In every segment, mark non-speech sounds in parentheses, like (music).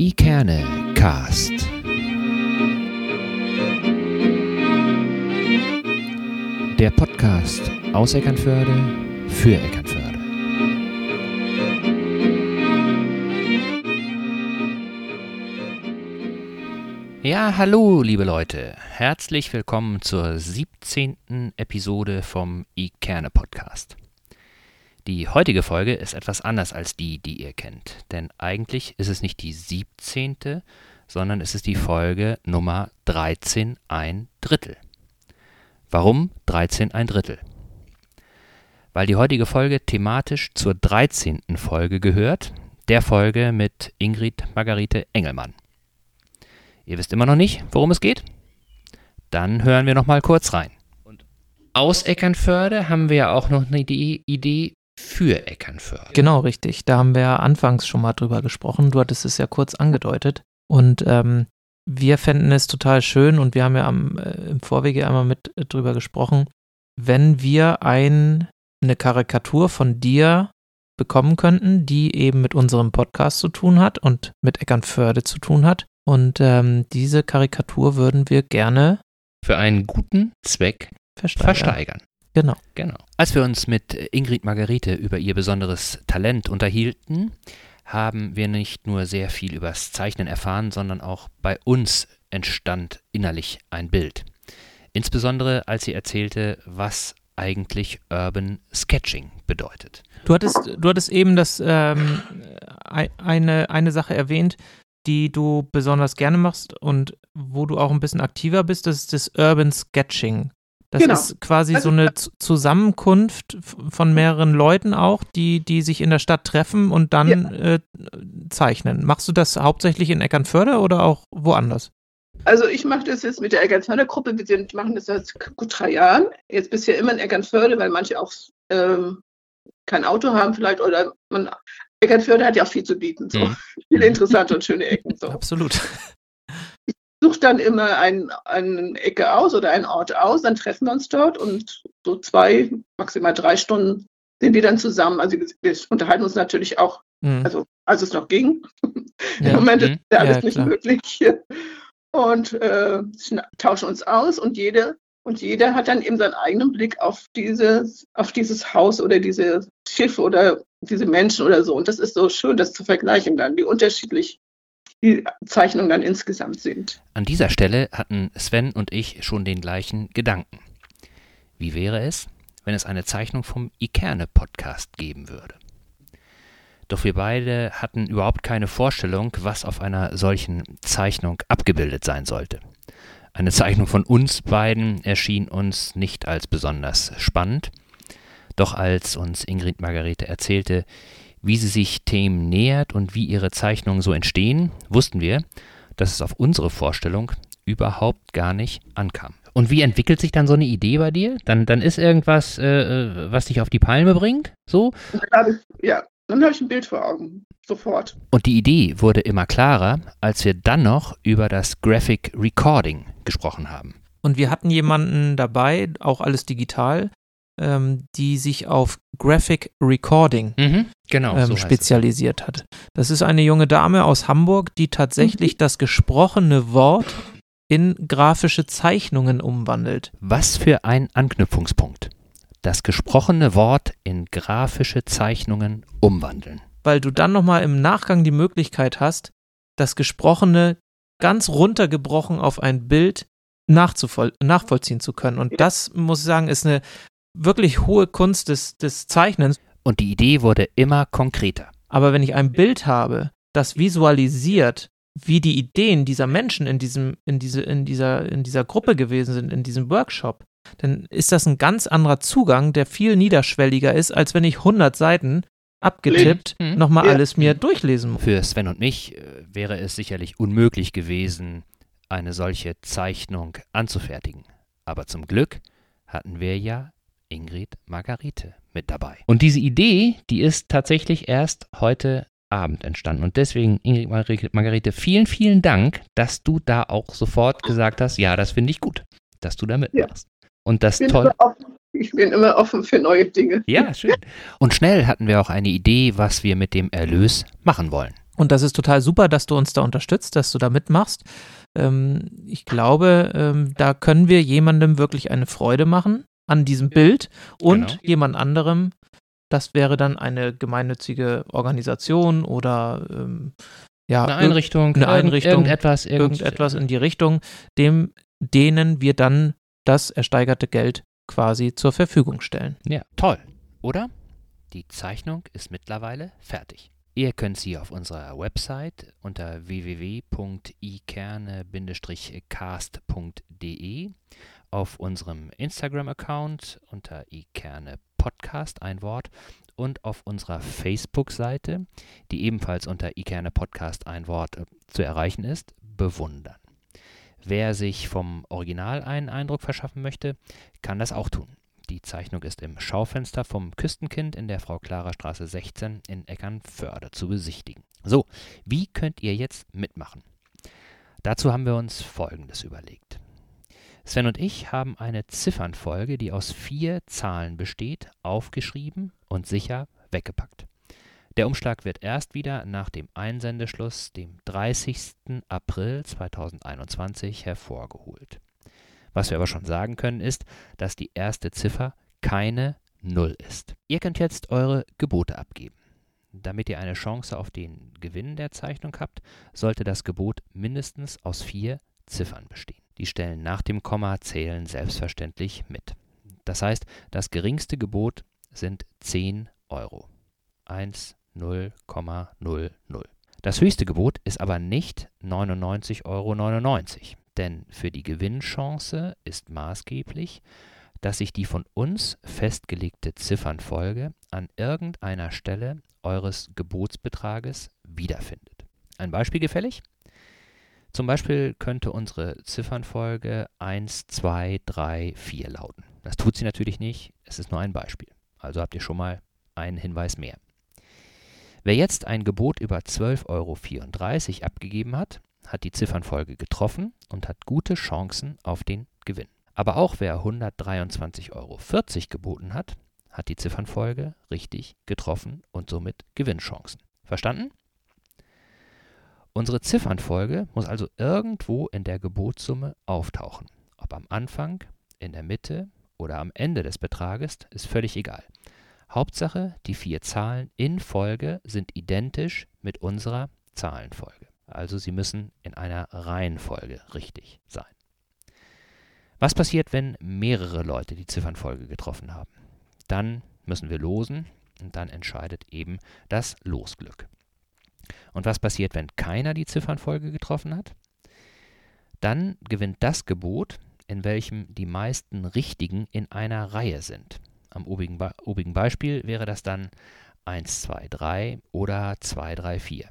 Ikerne Cast. Der Podcast aus Eckernförde für Eckernförde. Ja, hallo, liebe Leute. Herzlich willkommen zur 17. Episode vom Ikerne Podcast. Die heutige Folge ist etwas anders als die, die ihr kennt. Denn eigentlich ist es nicht die 17., sondern es ist die Folge Nummer 13 ein Drittel. Warum 13 ein Drittel? Weil die heutige Folge thematisch zur 13. Folge gehört, der Folge mit Ingrid Margarete Engelmann. Ihr wisst immer noch nicht, worum es geht? Dann hören wir noch mal kurz rein. Und aus Eckernförde haben wir ja auch noch eine Idee für Eckernförde. Genau, richtig. Da haben wir ja anfangs schon mal drüber gesprochen. Du hattest es ja kurz angedeutet. Und ähm, wir fänden es total schön und wir haben ja am, äh, im Vorwege einmal mit äh, drüber gesprochen, wenn wir ein, eine Karikatur von dir bekommen könnten, die eben mit unserem Podcast zu tun hat und mit Eckernförde zu tun hat. Und ähm, diese Karikatur würden wir gerne für einen guten Zweck versteigern. versteigern. Genau. Genau. Als wir uns mit Ingrid Margarete über ihr besonderes Talent unterhielten, haben wir nicht nur sehr viel übers Zeichnen erfahren, sondern auch bei uns entstand innerlich ein Bild. Insbesondere als sie erzählte, was eigentlich Urban Sketching bedeutet. Du hattest, du hattest eben das, ähm, eine, eine Sache erwähnt, die du besonders gerne machst und wo du auch ein bisschen aktiver bist, das ist das Urban Sketching. Das genau. ist quasi also, so eine Zusammenkunft von mehreren Leuten auch, die, die sich in der Stadt treffen und dann ja. äh, zeichnen. Machst du das hauptsächlich in Eckernförde oder auch woanders? Also ich mache das jetzt mit der Eckernförde Gruppe. Wir sind, machen das seit gut drei Jahren. Jetzt bisher immer in Eckernförde, weil manche auch ähm, kein Auto haben vielleicht oder man Eckernförde hat ja auch viel zu bieten. So. Mhm. Viele interessante und schöne Ecken. So. Absolut suche dann immer ein, eine Ecke aus oder einen Ort aus, dann treffen wir uns dort und so zwei, maximal drei Stunden sind wir dann zusammen. Also wir unterhalten uns natürlich auch, mhm. also als es noch ging. (laughs) Ja. Im Moment ist mhm. ja alles ja, nicht möglich. Und äh, tauschen uns aus und jede und jeder hat dann eben seinen eigenen Blick auf dieses, auf dieses Haus oder dieses Schiff oder diese Menschen oder so. Und das ist so schön, das zu vergleichen dann, wie unterschiedlich die Zeichnungen dann insgesamt sind. An dieser Stelle hatten Sven und ich schon den gleichen Gedanken. Wie wäre es, wenn es eine Zeichnung vom Ikerne-Podcast geben würde? Doch wir beide hatten überhaupt keine Vorstellung, was auf einer solchen Zeichnung abgebildet sein sollte. Eine Zeichnung von uns beiden erschien uns nicht als besonders spannend, doch als uns Ingrid Margarete erzählte, wie sie sich Themen nähert und wie ihre Zeichnungen so entstehen, wussten wir, dass es auf unsere Vorstellung überhaupt gar nicht ankam. Und wie entwickelt sich dann so eine Idee bei dir? Dann, dann ist irgendwas, äh, äh was dich auf die Palme bringt, so? ja, dann habe ich ein Bild vor Augen, sofort. Und die Idee wurde immer klarer, als wir dann noch über das Graphic Recording gesprochen haben. Und wir hatten jemanden dabei, auch alles digital, ähm, die sich auf Graphic Recording mhm, genau, ähm, so spezialisiert hat. Das ist eine junge Dame aus Hamburg, die tatsächlich mhm. das gesprochene Wort in grafische Zeichnungen umwandelt. Was für ein Anknüpfungspunkt. Das gesprochene Wort in grafische Zeichnungen umwandeln. Weil du dann nochmal im Nachgang die Möglichkeit hast, das Gesprochene ganz runtergebrochen auf ein Bild nachvollziehen zu können. Und das, muss ich sagen, ist eine wirklich hohe Kunst des, des Zeichnens. Und die Idee wurde immer konkreter. Aber wenn ich ein Bild habe, das visualisiert, wie die Ideen dieser Menschen in diesem, in diese, in dieser, in dieser Gruppe gewesen sind, in diesem Workshop, dann ist das ein ganz anderer Zugang, der viel niederschwelliger ist, als wenn ich 100 Seiten abgetippt mhm. nochmal ja. alles mir durchlesen muss. Für Sven und mich äh, wäre es sicherlich unmöglich gewesen, eine solche Zeichnung anzufertigen. Aber zum Glück hatten wir ja Ingrid Margarete mit dabei. Und diese Idee, die ist tatsächlich erst heute Abend entstanden. Und deswegen, Ingrid Margarete, vielen, vielen Dank, dass du da auch sofort gesagt hast, ja, das finde ich gut, dass du da mitmachst. Ja. Und das toll. Ich bin immer offen für neue Dinge. Ja, schön. Und schnell hatten wir auch eine Idee, was wir mit dem Erlös machen wollen. Und das ist total super, dass du uns da unterstützt, dass du da mitmachst. Ähm, ich glaube, ähm, da können wir jemandem wirklich eine Freude machen an diesem Bild und Genau. jemand anderem. Das wäre dann eine gemeinnützige Organisation oder ähm, ja, Eine Einrichtung, eine Einrichtung, irgendetwas, irgend- irgendetwas in die Richtung, dem, denen wir dann das ersteigerte Geld quasi zur Verfügung stellen. Ja, toll, oder? Die Zeichnung ist mittlerweile fertig. Ihr könnt sie auf unserer Website unter www.ikerne-cast.de, auf unserem Instagram-Account unter ikerne Podcast, ein Wort, und auf unserer Facebook-Seite, die ebenfalls unter ikerne Podcast, ein Wort, äh, zu erreichen ist, bewundern. Wer sich vom Original einen Eindruck verschaffen möchte, kann das auch tun. Die Zeichnung ist im Schaufenster vom Küstenkind in der Frau Clara Straße 16 in Eckernförde zu besichtigen. So, wie könnt ihr jetzt mitmachen? Dazu haben wir uns Folgendes überlegt. Sven und ich haben eine Ziffernfolge, die aus vier Zahlen besteht, aufgeschrieben und sicher weggepackt. Der Umschlag wird erst wieder nach dem Einsendeschluss, dem 30. April 2021, hervorgeholt. Was wir aber schon sagen können, ist, dass die erste Ziffer keine Null ist. Ihr könnt jetzt eure Gebote abgeben. Damit ihr eine Chance auf den Gewinn der Zeichnung habt, sollte das Gebot mindestens aus vier Ziffern bestehen. Die Stellen nach dem Komma zählen selbstverständlich mit. Das heißt, das geringste Gebot sind 10 Euro. 1, 0,00. Das höchste Gebot ist aber nicht 99,99 Euro, denn für die Gewinnchance ist maßgeblich, dass sich die von uns festgelegte Ziffernfolge an irgendeiner Stelle eures Gebotsbetrages wiederfindet. Ein Beispiel gefällig? Zum Beispiel könnte unsere Ziffernfolge 1, 2, 3, 4 lauten. Das tut sie natürlich nicht, es ist nur ein Beispiel. Also habt ihr schon mal einen Hinweis mehr. Wer jetzt ein Gebot über 12,34 Euro abgegeben hat, hat die Ziffernfolge getroffen und hat gute Chancen auf den Gewinn. Aber auch wer 123,40 Euro geboten hat, hat die Ziffernfolge richtig getroffen und somit Gewinnchancen. Verstanden? Unsere Ziffernfolge muss also irgendwo in der Gebotssumme auftauchen. Ob am Anfang, in der Mitte oder am Ende des Betrages, ist völlig egal. Hauptsache, die vier Zahlen in Folge sind identisch mit unserer Zahlenfolge. Also sie müssen in einer Reihenfolge richtig sein. Was passiert, wenn mehrere Leute die Ziffernfolge getroffen haben? Dann müssen wir losen und dann entscheidet eben das Losglück. Und was passiert, wenn keiner die Ziffernfolge getroffen hat? Dann gewinnt das Gebot, in welchem die meisten Richtigen in einer Reihe sind. Am obigen, obigen Beispiel wäre das dann 1, 2, 3 oder 2, 3, 4.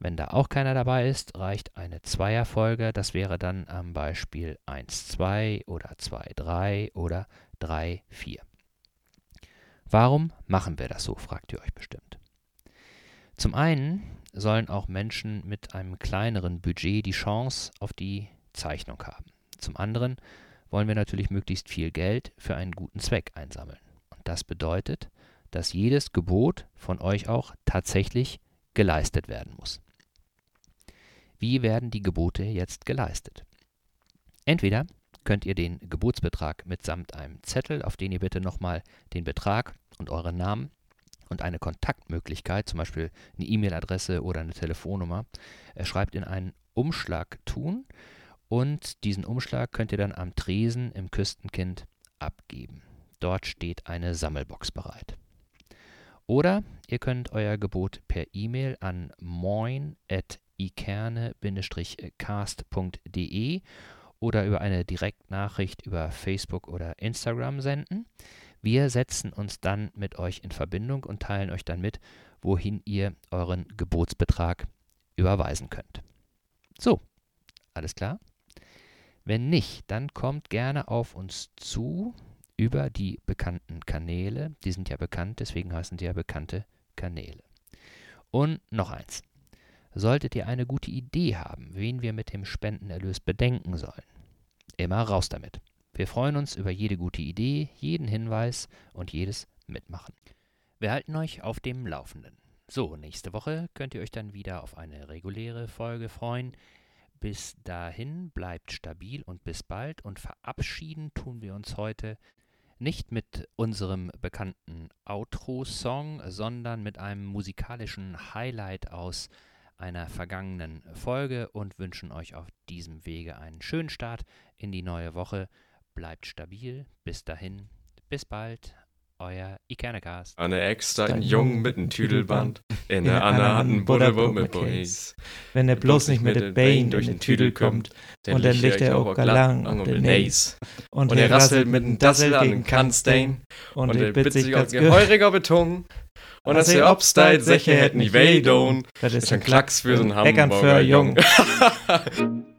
Wenn da auch keiner dabei ist, reicht eine Zweierfolge. Das wäre dann am Beispiel 1, 2 oder 2, 3 oder 3, 4. Warum machen wir das so, fragt ihr euch bestimmt. Zum einen sollen auch Menschen mit einem kleineren Budget die Chance auf die Zeichnung haben. Zum anderen wollen wir natürlich möglichst viel Geld für einen guten Zweck einsammeln. Und das bedeutet, dass jedes Gebot von euch auch tatsächlich geleistet werden muss. Wie werden die Gebote jetzt geleistet? Entweder könnt ihr den Gebotsbetrag mitsamt einem Zettel, auf den ihr bitte nochmal den Betrag und euren Namen und eine Kontaktmöglichkeit, zum Beispiel eine E-Mail-Adresse oder eine Telefonnummer, äh, schreibt in einen Umschlag tun und diesen Umschlag könnt ihr dann am Tresen im Küstenkind abgeben. Dort steht eine Sammelbox bereit. Oder ihr könnt euer Gebot per E-Mail an moin.ikerne-cast.de oder über eine Direktnachricht über Facebook oder Instagram senden. Wir setzen uns dann mit euch in Verbindung und teilen euch dann mit, wohin ihr euren Gebotsbetrag überweisen könnt. So, alles klar? Wenn nicht, dann kommt gerne auf uns zu über die bekannten Kanäle. Die sind ja bekannt, deswegen heißen die ja bekannte Kanäle. Und noch eins. Solltet ihr eine gute Idee haben, wen wir mit dem Spendenerlös bedenken sollen, immer raus damit. Wir freuen uns über jede gute Idee, jeden Hinweis und jedes Mitmachen. Wir halten euch auf dem Laufenden. So, nächste Woche könnt ihr euch dann wieder auf eine reguläre Folge freuen. Bis dahin bleibt stabil und bis bald und verabschieden tun wir uns heute nicht mit unserem bekannten Outro-Song, sondern mit einem musikalischen Highlight aus einer vergangenen Folge und wünschen euch auf diesem Wege einen schönen Start in die neue Woche. Bleibt stabil. Bis dahin. Bis bald euer Ikernecast. Anne extra ein Jung mit nem Tüdelband, in der Anne hat ein Butterbrot mit Boys. Wenn er bloß nicht mit der Bein durch den Tüdel kommt, und dann liegt er auch galang und den Nace. Und er rasselt mit dem Dassel an den Kanstein, und er bitzt sich als geheuriger Beton. Und als er obsteit, Seche hätten die Weidon, das ist ein Klacks für so einen Eckern für Hamburger. Jung. (laughs)